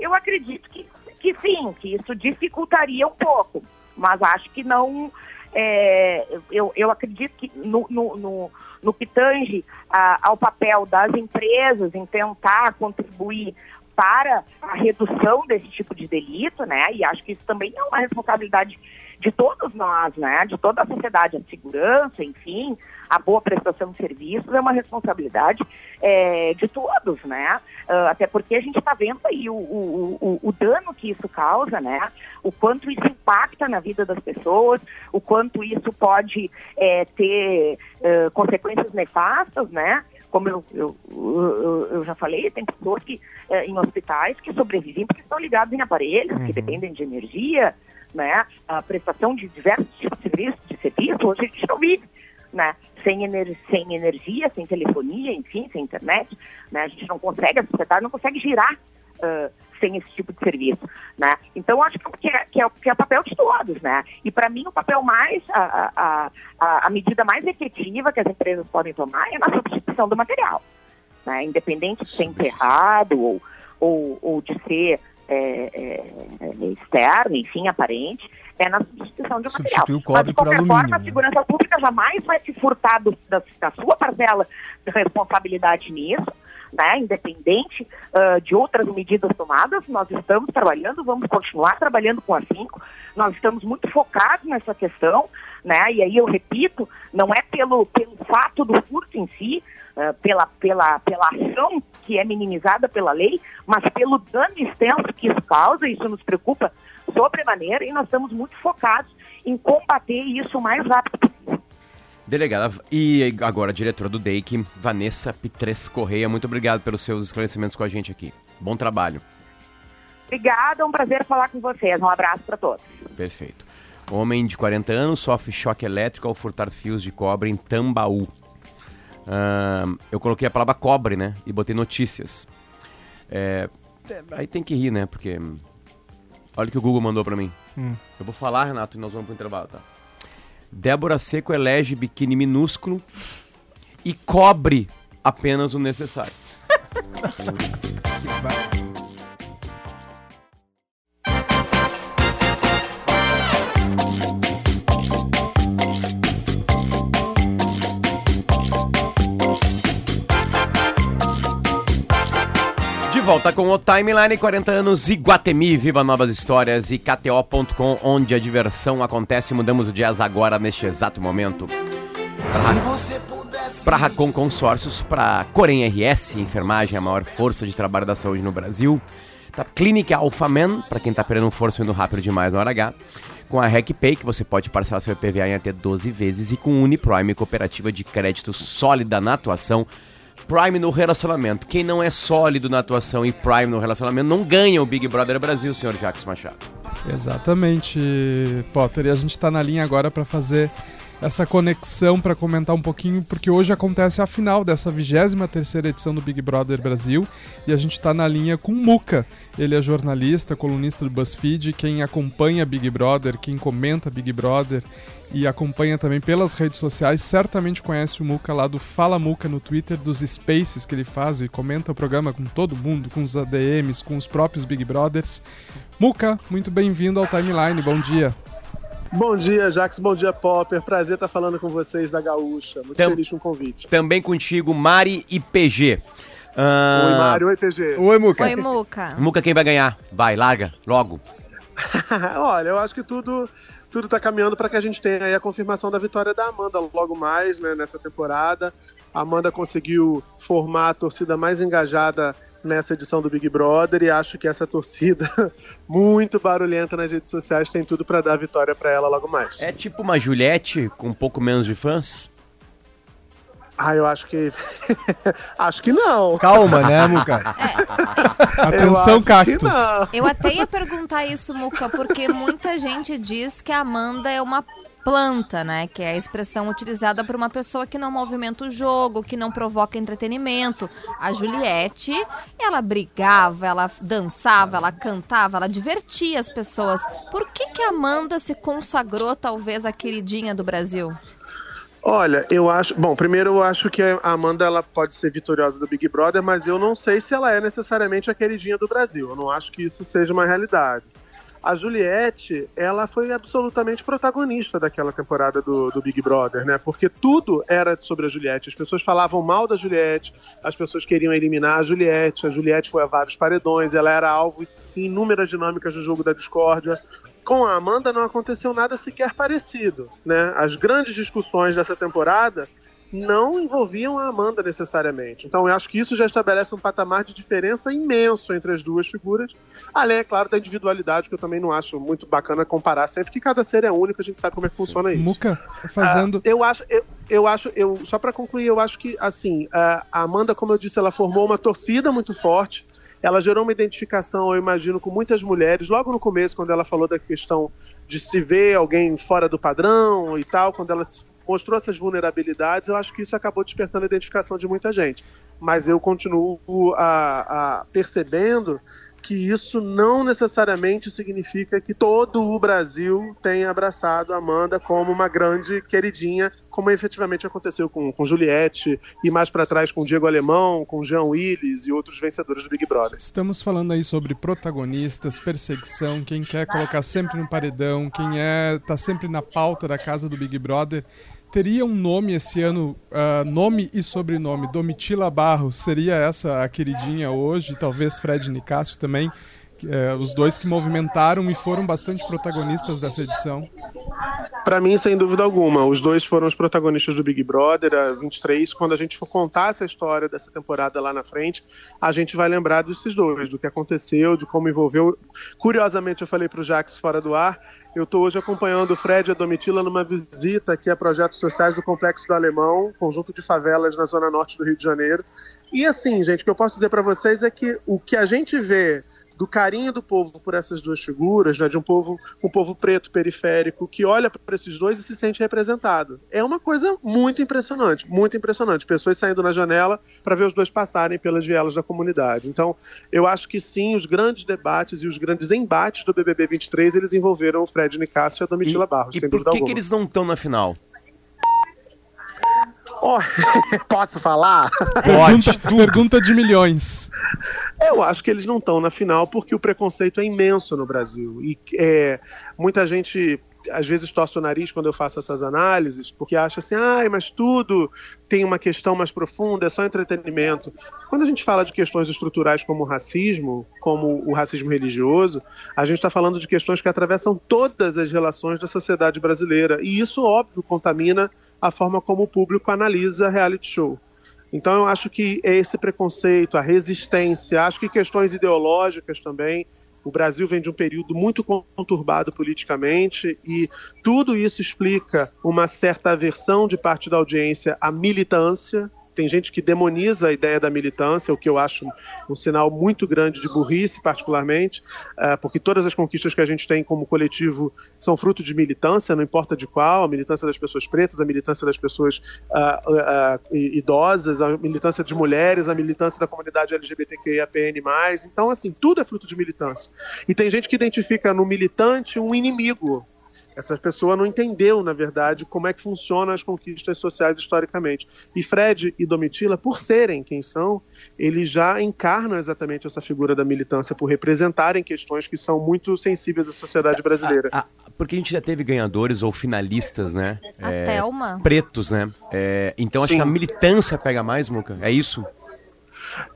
Eu acredito que, que sim, que isso dificultaria um pouco, mas acho que não. É, eu, eu acredito que no, no, no, no que tange a, ao papel das empresas em tentar contribuir para a redução desse tipo de delito, né? E acho que isso também é uma responsabilidade de todos nós, né? De toda a sociedade, a segurança, enfim, a boa prestação de serviços é uma responsabilidade é, de todos, né? Uh, até porque a gente está vendo aí o, o, o, o, dano que isso causa, né? O quanto isso impacta na vida das pessoas, o quanto isso pode é, ter uh, consequências nefastas, né? Como eu, eu, eu, eu, já falei, tem pessoas que, é, em hospitais que sobrevivem porque estão ligados em aparelhos, uhum. que dependem de energia, né? A prestação de diversos tipos de serviços, hoje a gente não vive, né? Sem, ener sem energia, sem telefonia, enfim, sem internet, né? A gente não consegue, a sociedade não consegue girar uh, sem esse tipo de serviço, né? Então, acho que é, que é, que é papel de todos, né? E para mim, o papel mais, a, a, a, a medida mais efetiva que as empresas podem tomar é na substituição do material, né? Independente de ser enterrado ou, ou, ou de ser é, é, é, externo, enfim, aparente, é na substituição de material. Substitui o cobre Mas, de qualquer alumínio, forma, a né? segurança pública jamais vai se furtar do, da, da, sua parcela de responsabilidade nisso, né? independente uh, de outras medidas tomadas, nós estamos trabalhando, vamos continuar trabalhando com a cinco, nós estamos muito focados nessa questão, né? e aí eu repito, não é pelo, pelo fato do furto em si, uh, pela, pela, pela ação que é minimizada pela lei, mas pelo dano extenso que isso causa, isso nos preocupa sobremaneira e nós estamos muito focados em combater isso o mais rápido possível. Delegada e agora diretora do DEIC, Vanessa Pitres Correia, muito obrigado pelos seus esclarecimentos com a gente aqui. Bom trabalho. Obrigada, um prazer falar com vocês. Um abraço para todos. Perfeito. Homem de 40 anos sofre choque elétrico ao furtar fios de cobre em Tambaú. Uh, eu coloquei a palavra cobre, né? E botei notícias. É, aí tem que rir, né? Porque. Olha o que o Google mandou pra mim. Hum. Eu vou falar, Renato, e nós vamos pro intervalo, tá? Débora Seco elege biquíni minúsculo e cobre apenas o necessário. *laughs* De volta com o Timeline 40 anos Iguatemi, viva novas histórias e KTO.com, onde a diversão acontece. Mudamos o jazz agora, neste exato momento. Para Racon Consórcios, para Corem RS, enfermagem, a maior força de trabalho da saúde no Brasil. Tá, Clínica Alphaman, para quem tá perdendo força indo rápido demais no hora H. Com a RecPay, que você pode parcelar seu IPVA em até 12 vezes. E com Uniprime, cooperativa de crédito sólida na atuação. Prime no relacionamento. Quem não é sólido na atuação e Prime no relacionamento não ganha o Big Brother Brasil, senhor Jacques Machado. Exatamente, Potter. E a gente está na linha agora para fazer essa conexão para comentar um pouquinho, porque hoje acontece a final dessa 23 edição do Big Brother Brasil e a gente está na linha com Muca. Ele é jornalista, colunista do BuzzFeed, quem acompanha Big Brother, quem comenta Big Brother e acompanha também pelas redes sociais, certamente conhece o Muca lá do Fala Muca no Twitter, dos Spaces que ele faz e comenta o programa com todo mundo, com os ADMs, com os próprios Big Brothers. Muca, muito bem-vindo ao Timeline, bom dia. Bom dia, Jax. Bom dia, Popper. Prazer estar falando com vocês da Gaúcha. Muito Tam- feliz com o convite. Também contigo, Mari e PG. Ah, Oi, Mário. Oi, PG. Oi, Muca. Oi, Muca. Muca, quem vai ganhar? Vai, larga, logo. *laughs* Olha, eu acho que tudo tudo tá caminhando para que a gente tenha aí a confirmação da vitória da Amanda logo mais, né, nessa temporada. A Amanda conseguiu formar a torcida mais engajada nessa edição do Big Brother e acho que essa torcida *laughs* muito barulhenta nas redes sociais tem tudo para dar vitória para ela logo mais. É tipo uma Juliette com um pouco menos de fãs? Ah, eu acho que *laughs* acho que não. Calma, né, Muca? *laughs* Eu Atenção, não. Eu até ia perguntar isso, Muca, porque muita gente diz que a Amanda é uma planta, né? Que é a expressão utilizada por uma pessoa que não movimenta o jogo, que não provoca entretenimento. A Juliette, ela brigava, ela dançava, ela cantava, ela divertia as pessoas. Por que que Amanda se consagrou talvez a queridinha do Brasil? Olha, eu acho. Bom, primeiro eu acho que a Amanda ela pode ser vitoriosa do Big Brother, mas eu não sei se ela é necessariamente a queridinha do Brasil. Eu não acho que isso seja uma realidade. A Juliette, ela foi absolutamente protagonista daquela temporada do, do Big Brother, né? Porque tudo era sobre a Juliette. As pessoas falavam mal da Juliette, as pessoas queriam eliminar a Juliette. A Juliette foi a vários paredões, ela era alvo em inúmeras dinâmicas do jogo da discórdia. Com a Amanda não aconteceu nada sequer parecido, né? As grandes discussões dessa temporada não envolviam a Amanda necessariamente. Então eu acho que isso já estabelece um patamar de diferença imenso entre as duas figuras. Além, é claro, da individualidade, que eu também não acho muito bacana comparar sempre, que cada ser é único, a gente sabe como é que funciona isso. Muca, fazendo. Ah, eu acho, eu, eu acho, eu só para concluir, eu acho que assim a a Amanda, como eu disse, ela formou uma torcida muito forte. Ela gerou uma identificação, eu imagino, com muitas mulheres. Logo no começo, quando ela falou da questão de se ver alguém fora do padrão e tal, quando ela mostrou essas vulnerabilidades, eu acho que isso acabou despertando a identificação de muita gente. Mas eu continuo a, a percebendo que isso não necessariamente significa que todo o Brasil tenha abraçado a Amanda como uma grande queridinha, como efetivamente aconteceu com, com Juliette e mais para trás com Diego Alemão, com Jean Willis e outros vencedores do Big Brother. Estamos falando aí sobre protagonistas, perseguição, quem quer colocar sempre no paredão, quem é tá sempre na pauta da casa do Big Brother. Teria um nome esse ano, ah, nome e sobrenome, Domitila Barros, seria essa a queridinha hoje, talvez Fred Nicásio também, é, os dois que movimentaram e foram bastante protagonistas dessa edição. Para mim, sem dúvida alguma, os dois foram os protagonistas do Big Brother, a 23. Quando a gente for contar essa história dessa temporada lá na frente, a gente vai lembrar desses dois, do que aconteceu, de como envolveu. Curiosamente, eu falei para o Jax fora do ar, eu estou hoje acompanhando o Fred e a Domitila numa visita aqui a projetos sociais do Complexo do Alemão, conjunto de favelas na zona norte do Rio de Janeiro. E assim, gente, o que eu posso dizer para vocês é que o que a gente vê do carinho do povo por essas duas figuras, né, de um povo, um povo preto periférico que olha para esses dois e se sente representado. É uma coisa muito impressionante, muito impressionante. Pessoas saindo na janela para ver os dois passarem pelas vielas da comunidade. Então, eu acho que sim, os grandes debates e os grandes embates do BBB 23 eles envolveram o Fred Nicásio e a Domitila e, Barros. E por que, que eles não estão na final? Oh, *laughs* posso falar? Pergunta, pergunta de milhões. Eu acho que eles não estão na final porque o preconceito é imenso no Brasil. E é, muita gente às vezes torce o nariz quando eu faço essas análises, porque acha assim, ah, mas tudo tem uma questão mais profunda, é só entretenimento. Quando a gente fala de questões estruturais como o racismo, como o racismo religioso, a gente está falando de questões que atravessam todas as relações da sociedade brasileira. E isso, óbvio, contamina a forma como o público analisa reality show. Então eu acho que é esse preconceito, a resistência, acho que questões ideológicas também. O Brasil vem de um período muito conturbado politicamente e tudo isso explica uma certa aversão de parte da audiência à militância, tem gente que demoniza a ideia da militância, o que eu acho um sinal muito grande de burrice, particularmente, uh, porque todas as conquistas que a gente tem como coletivo são fruto de militância, não importa de qual, a militância das pessoas pretas, a militância das pessoas uh, uh, idosas, a militância de mulheres, a militância da comunidade LGBTQIAPN+. Então, assim, tudo é fruto de militância. E tem gente que identifica no militante um inimigo, essa pessoa não entendeu, na verdade, como é que funcionam as conquistas sociais historicamente. E Fred e Domitila, por serem quem são, eles já encarnam exatamente essa figura da militância, por representarem questões que são muito sensíveis à sociedade brasileira. A, a, porque a gente já teve ganhadores ou finalistas, né? A é, Thelma. Pretos, né? É, então acho Sim. que a militância pega mais, Muca. É isso?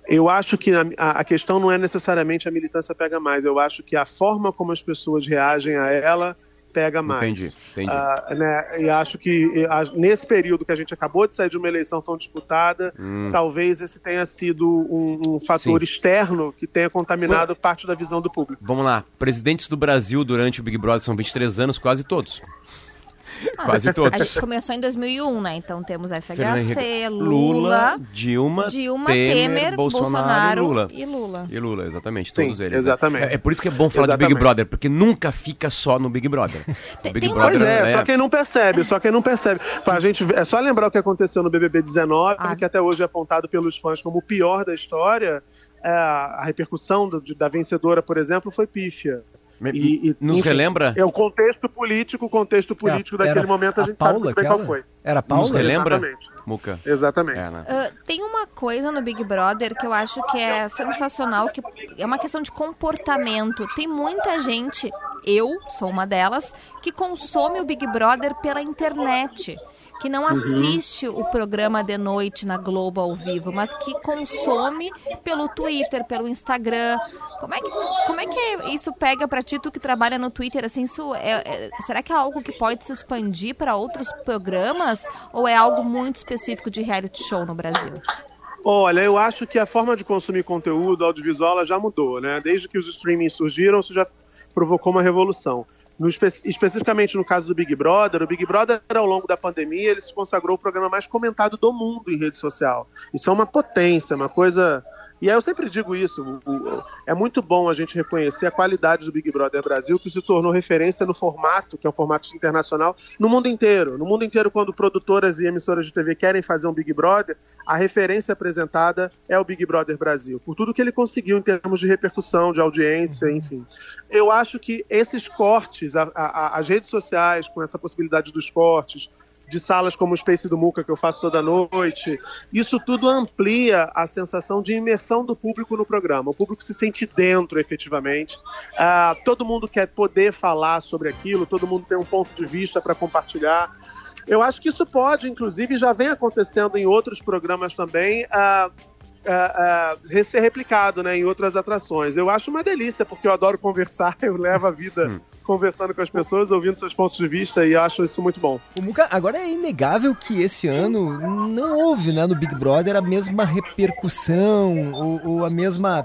Eu acho que a, a, questão não é necessariamente a militância pega mais. Eu acho que a forma como as pessoas reagem a ela pega mais. Entendi, entendi. Uh, né, e acho que nesse período que a gente acabou de sair de uma eleição tão disputada, hum. talvez esse tenha sido um, um fator Sim. externo que tenha contaminado parte da visão do público. Vamos lá. Presidentes do Brasil durante o Big Brother são 23 anos, quase todos. Quase todos. A gente começou em 2001, né? Então temos FHC, Lula, Lula Dilma, Dilma Temer, Temer Bolsonaro, e Lula. E Lula, e Lula exatamente, Sim, todos eles. Né? Exatamente. Né? É, é, por isso que é bom falar exatamente. de Big Brother, porque nunca fica só no Big Brother. *laughs* Tem, Big Brother pois é, é, só quem não percebe, só quem não percebe. A gente, é só lembrar o que aconteceu no BBB 19, ah. que até hoje é apontado pelos fãs como o pior da história. É, a repercussão do, da vencedora, por exemplo, foi pífia. E, e, Nos enfim, relembra? É o contexto político, o contexto político é, daquele momento a, a gente Paula, sabe bem qual foi. Era a Paula? Nos relembra? Exatamente. Muca. Exatamente. É, né? uh, tem uma coisa no Big Brother que eu acho que é sensacional, que é uma questão de comportamento. Tem muita gente, eu sou uma delas, que consome o Big Brother pela internet que não uhum. assiste uhum. o programa de noite na Globo ao vivo, mas que consome pelo Twitter, pelo Instagram. Como é que, como é que isso pega para ti, tu que trabalha no Twitter? Assim, isso é, é, será que é algo que pode se expandir para outros programas ou é algo muito específico de reality show no Brasil? Olha, eu acho que a forma de consumir conteúdo audiovisual já mudou, né? Desde que os streamings surgiram, isso já provocou uma revolução. No, espe especificamente no caso do Big Brother, o Big Brother, ao longo da pandemia, ele se consagrou o programa mais comentado do mundo em rede social. Isso é uma potência, uma coisa e aí eu sempre digo isso, o, o, é muito bom a gente reconhecer a qualidade do Big Brother Brasil, que se tornou referência no formato, que é um formato internacional, no mundo inteiro. No mundo inteiro, quando produtoras e emissoras de TV querem fazer um Big Brother, a referência apresentada é o Big Brother Brasil, por tudo que ele conseguiu em termos de repercussão, de audiência, uhum. enfim. Eu acho que esses cortes, a, a, as redes sociais, com essa possibilidade dos cortes, de salas como o Space do Muca, que eu faço toda noite. Isso tudo amplia a sensação de imersão do público no programa. O público se sente dentro, efetivamente. Uh, todo mundo quer poder falar sobre aquilo, todo mundo tem um ponto de vista para compartilhar. Eu acho que isso pode, inclusive, já vem acontecendo em outros programas também. Uh, uh, uh, ser replicado né, em outras atrações. Eu acho uma delícia, porque eu adoro conversar, *laughs* eu levo a vida hum. Conversando com as pessoas, ouvindo seus pontos de vista e acho isso muito bom. O Muca, agora é inegável que esse ano não houve né, no Big Brother a mesma repercussão ou, ou a mesma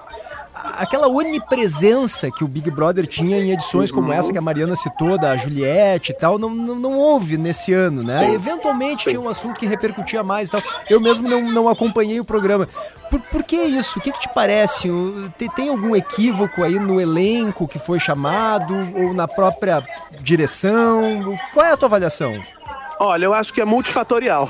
aquela onipresença que o Big Brother tinha em edições como essa que a Mariana citou, da Juliette e tal, não, não, não houve nesse ano, né? Sim. Eventualmente Sim. tinha um assunto que repercutia mais e tal. Eu mesmo não, não acompanhei o programa. Por, por que isso? O que, que te parece? Tem, tem algum equívoco aí no elenco que foi chamado ou na própria direção? Qual é a tua avaliação? Olha, eu acho que é multifatorial.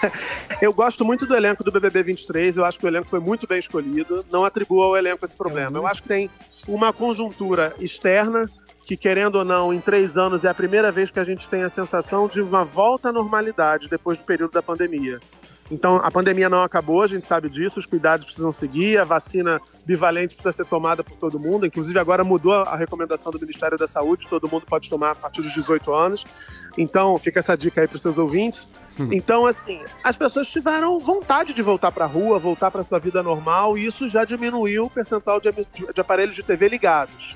*laughs* eu gosto muito do elenco do BBB 23, eu acho que o elenco foi muito bem escolhido. Não atribuo ao elenco esse problema. Eu acho que tem uma conjuntura externa que, querendo ou não, em três anos é a primeira vez que a gente tem a sensação de uma volta à normalidade depois do período da pandemia. Então, a pandemia não acabou, a gente sabe disso, os cuidados precisam seguir, a vacina bivalente precisa ser tomada por todo mundo. Inclusive, agora mudou a recomendação do Ministério da Saúde, todo mundo pode tomar a partir dos 18 anos. Então, fica essa dica aí para os seus ouvintes. Hum. Então, assim, as pessoas tiveram vontade de voltar para a rua, voltar para a sua vida normal, e isso já diminuiu o percentual de, de aparelhos de TV ligados.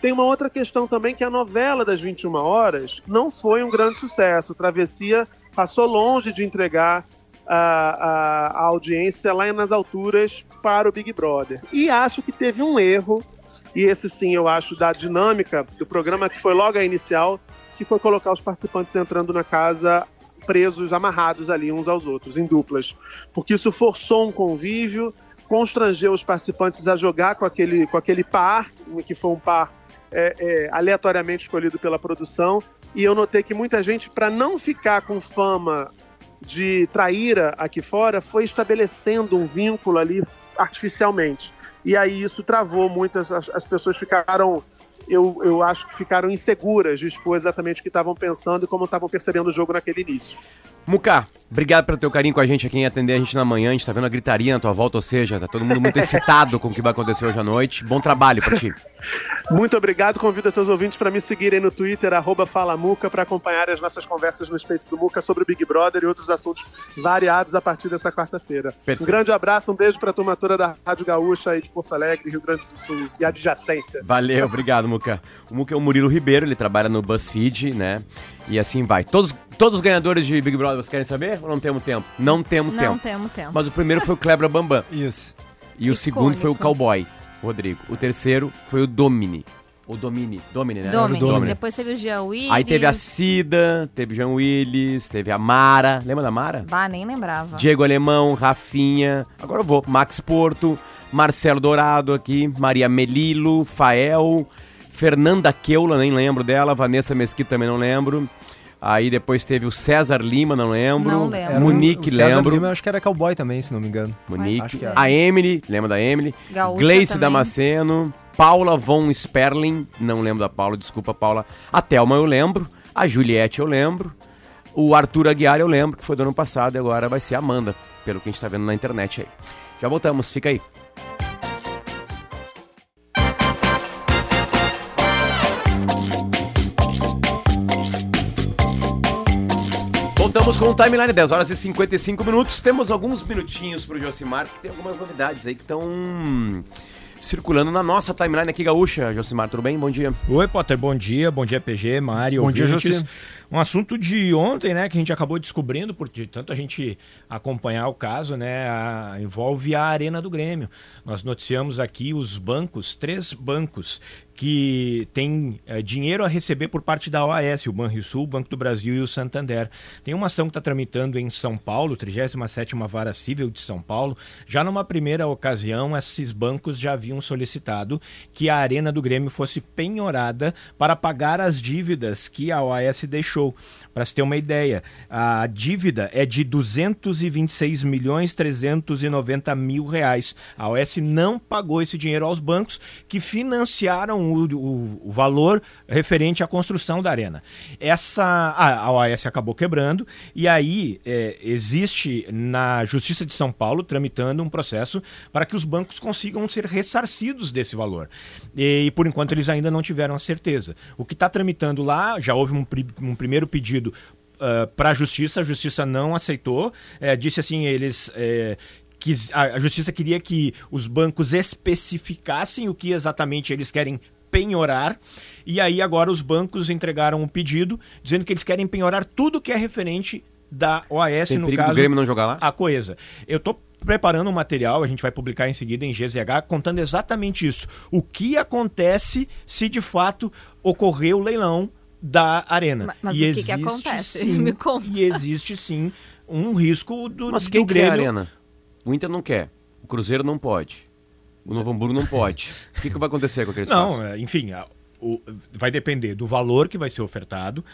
Tem uma outra questão também que a novela das 21 horas não foi um grande sucesso. Travessia passou longe de entregar a, a, a audiência lá nas alturas para o Big Brother. E acho que teve um erro, e esse sim eu acho da dinâmica do programa, que foi logo a inicial, que foi colocar os participantes entrando na casa presos, amarrados ali uns aos outros, em duplas. Porque isso forçou um convívio, constrangeu os participantes a jogar com aquele, com aquele par, que foi um par é, é, aleatoriamente escolhido pela produção. E eu notei que muita gente, para não ficar com fama de traíra aqui fora foi estabelecendo um vínculo ali artificialmente. E aí isso travou muitas, as, as pessoas ficaram eu, eu acho que ficaram inseguras de expor exatamente o que estavam pensando e como estavam percebendo o jogo naquele início. Muká, obrigado pelo teu carinho com a gente aqui em atender a gente na manhã. A gente tá vendo a gritaria na tua volta, ou seja, tá todo mundo muito excitado com o que vai acontecer hoje à noite. Bom trabalho pra ti. Muito obrigado. Convido a os ouvintes para me seguirem no Twitter, FalaMuca, para acompanhar as nossas conversas no Space do Muca sobre o Big Brother e outros assuntos variados a partir dessa quarta-feira. Um grande abraço, um beijo para a turma toda da Rádio Gaúcha aí de Porto Alegre, Rio Grande do Sul e adjacências. Valeu, obrigado, Muca. O Muca é o Murilo Ribeiro, ele trabalha no BuzzFeed, né? E assim vai. Todos, todos os ganhadores de Big Brother, vocês querem saber ou não temos tempo? Não temos não tempo. Não temos tempo. Mas o primeiro foi o Kleber Bambam. *laughs* Isso. E Icônico. o segundo foi o Cowboy. Rodrigo. O terceiro foi o Domini. O Domini. Domini, né? Domini. Domini. Depois teve o Jean Willis. Aí teve a Cida, teve o Jean Willis, teve a Mara. Lembra da Mara? Bah, nem lembrava. Diego Alemão, Rafinha. Agora eu vou. Max Porto, Marcelo Dourado aqui, Maria Melilo, Fael, Fernanda Keula, nem lembro dela. Vanessa Mesquita também não lembro. Aí depois teve o César Lima, não lembro. Não lembro. Monique, o César lembro. Lima, eu acho que era cowboy também, se não me engano. Monique. A Emily, lembra da Emily? Gaúcha Gleice também. Damasceno. Paula von Sperling, não lembro da Paula, desculpa, Paula. A Thelma eu lembro. A Juliette eu lembro. O Arthur Aguiar eu lembro, que foi do ano passado e agora vai ser a Amanda, pelo que a gente tá vendo na internet aí. Já voltamos, fica aí. Voltamos com o timeline, 10 horas e 55 minutos. Temos alguns minutinhos pro Josimar, que tem algumas novidades aí que estão circulando na nossa timeline aqui, Gaúcha. Josimar, tudo bem? Bom dia. Oi, Potter, bom dia. Bom dia, PG, Mário. Bom ouvintes. dia, Josimar. Um assunto de ontem, né, que a gente acabou descobrindo, porque tanto a gente acompanhar o caso, né, a, envolve a Arena do Grêmio. Nós noticiamos aqui os bancos, três bancos que tem é, dinheiro a receber por parte da OAS, o Banrisul, o Banco do Brasil e o Santander. Tem uma ação que está tramitando em São Paulo, 37ª Vara Civil de São Paulo. Já numa primeira ocasião, esses bancos já haviam solicitado que a Arena do Grêmio fosse penhorada para pagar as dívidas que a OAS deixou. Para se ter uma ideia, a dívida é de 226 milhões 390 mil reais. A OAS não pagou esse dinheiro aos bancos que financiaram o, o, o, valor referente à construção da arena. Essa a, a OAS acabou quebrando e aí é, existe na Justiça de São Paulo tramitando um processo para que os bancos consigam ser ressarcidos desse valor. E, e por enquanto eles ainda não tiveram a certeza. O que está tramitando lá, já houve um, um primeiro pedido uh, para a justiça, a justiça não aceitou, é, disse assim, eles é, quis- a a justiça queria que os bancos especificassem o que exatamente eles querem penhorar. E aí agora os bancos entregaram um pedido dizendo que eles querem penhorar tudo que é referente da OAS, Tem no caso do Grêmio não jogar lá? a Coesa. Eu tô preparando um material, a gente vai publicar em seguida em GZH, contando exatamente isso. O que acontece se de fato ocorrer o leilão da arena. Ma- Mas E o que, que existe, acontece? sim, *laughs* Me conta. E existe sim um risco do, Mas do quem quer a Grêmio. arena? O Inter não quer. O Cruzeiro não pode. O Novo Hamburgo não pode. O que, que vai acontecer com aquele espaço? Não, é, enfim, o- vai depender do valor que vai ser ofertado.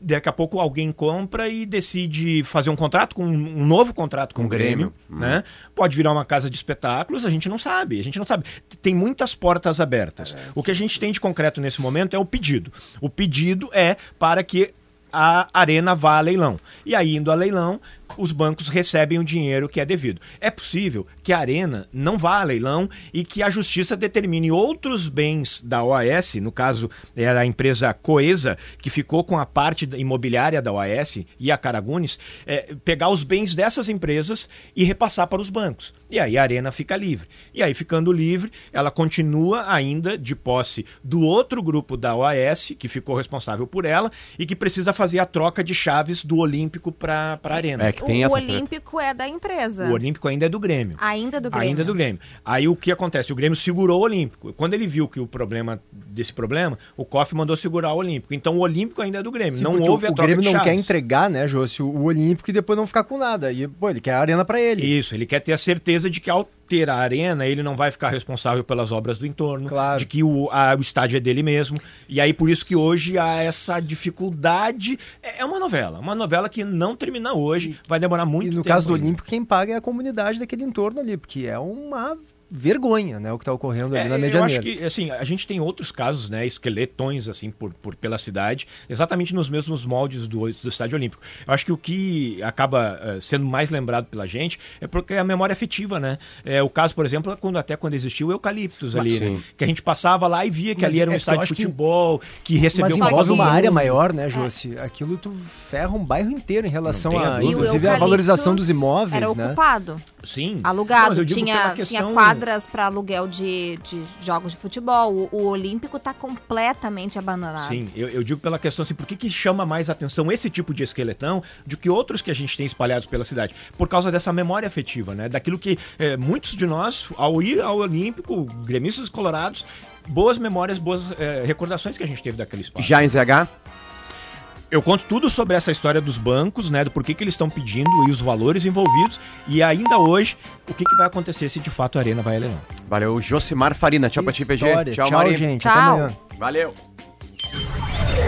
Daqui a pouco alguém compra e decide fazer um contrato com um novo contrato com, Com o Grêmio, Grêmio. né? Pode virar uma casa de espetáculos, a gente não sabe, a gente não sabe. Tem muitas portas abertas. O que a gente tem de concreto nesse momento é o pedido. O pedido é para que a arena vá a leilão. E aí, indo a leilão, os bancos recebem o dinheiro que é devido. É possível que a arena não vá a leilão e que a justiça determine outros bens da OAS, no caso é a empresa Coesa, que ficou com a parte imobiliária da OAS e a Caragunes, é, pegar os bens dessas empresas e repassar para os bancos. E aí a arena fica livre. E aí, ficando livre, ela continua ainda de posse do outro grupo da OAS, que ficou responsável por ela, e que precisa fazer a troca de chaves do Olímpico para a arena. É tem o essa Olímpico é da empresa. O Olímpico ainda é do Grêmio. Ainda do Grêmio. Ainda do Grêmio. Aí o que acontece? O Grêmio segurou o Olímpico. Quando ele viu que o problema desse problema, o COF mandou segurar o Olímpico. Então o Olímpico ainda é do Grêmio. Sim, não houve o, a o troca Grêmio de não quer entregar, né, Jossi, o, o Olímpico e depois não ficar com nada. E, pô, ele quer a arena pra ele. Isso, ele quer ter a certeza de que ao ter a arena, ele não vai ficar responsável pelas obras do entorno, Claro. de que o, a- o estádio é dele mesmo. E aí por isso que hoje há essa dificuldade. É é uma novela, uma novela que não termina hoje, vai demorar muito E tempo. no caso do ainda. Olímpico, quem paga é a comunidade daquele entorno ali, porque é uma vergonha, né, o que tá ocorrendo ali É, na eu Medianeira. acho que, assim, a gente tem outros casos, né, esqueletões, assim, por, por, pela cidade, exatamente nos mesmos moldes do, do Estádio Olímpico. Eu acho que o que acaba eh, sendo mais lembrado pela gente é porque é a memória afetiva, né? É, o caso, por exemplo, é quando, até quando existiu o Eucaliptus ali, sim. né? Que a gente passava lá e via que Mas ali era um é eu estádio de acho que- futebol, que, recebeu Mas um envolve Copa uma área maior, né, Jossi? Aquilo tu ferra um bairro inteiro em relação a, inclusive, a valorização dos imóveis, Era né? ocupado, Sim. Não, alugado. eu digo tinha, tinha questão- quadras para aluguel de, de jogos de futebol. O, o Olímpico está completamente abandonado. Sim, eu, eu digo pela questão assim, por que, que chama mais atenção esse tipo de esqueletão do que outros que a gente tem espalhados pela cidade? Por causa dessa memória afetiva, né? Daquilo que eh, muitos de nós, ao ir ao Olímpico, gremistas colorados, boas memórias, boas eh, recordações que a gente teve daquele espaço. Já em ZH? Eu conto tudo sobre essa história dos bancos, né? Do porquê que eles estão pedindo e os valores envolvidos. E ainda hoje, o que, que vai acontecer se de fato a Arena vai leilão. Valeu, Josimar Farina. Tchau pra ti, PG. História. Tchau, Tchau, Mari. gente. Tchau. Até amanhã. Valeu.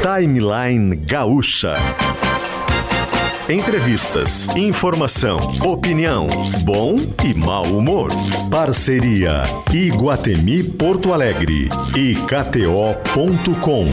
Timeline Gaúcha. Entrevistas, informação, opinião, bom e mau humor. Parceria Iguatemi Porto Alegre e KTO.com.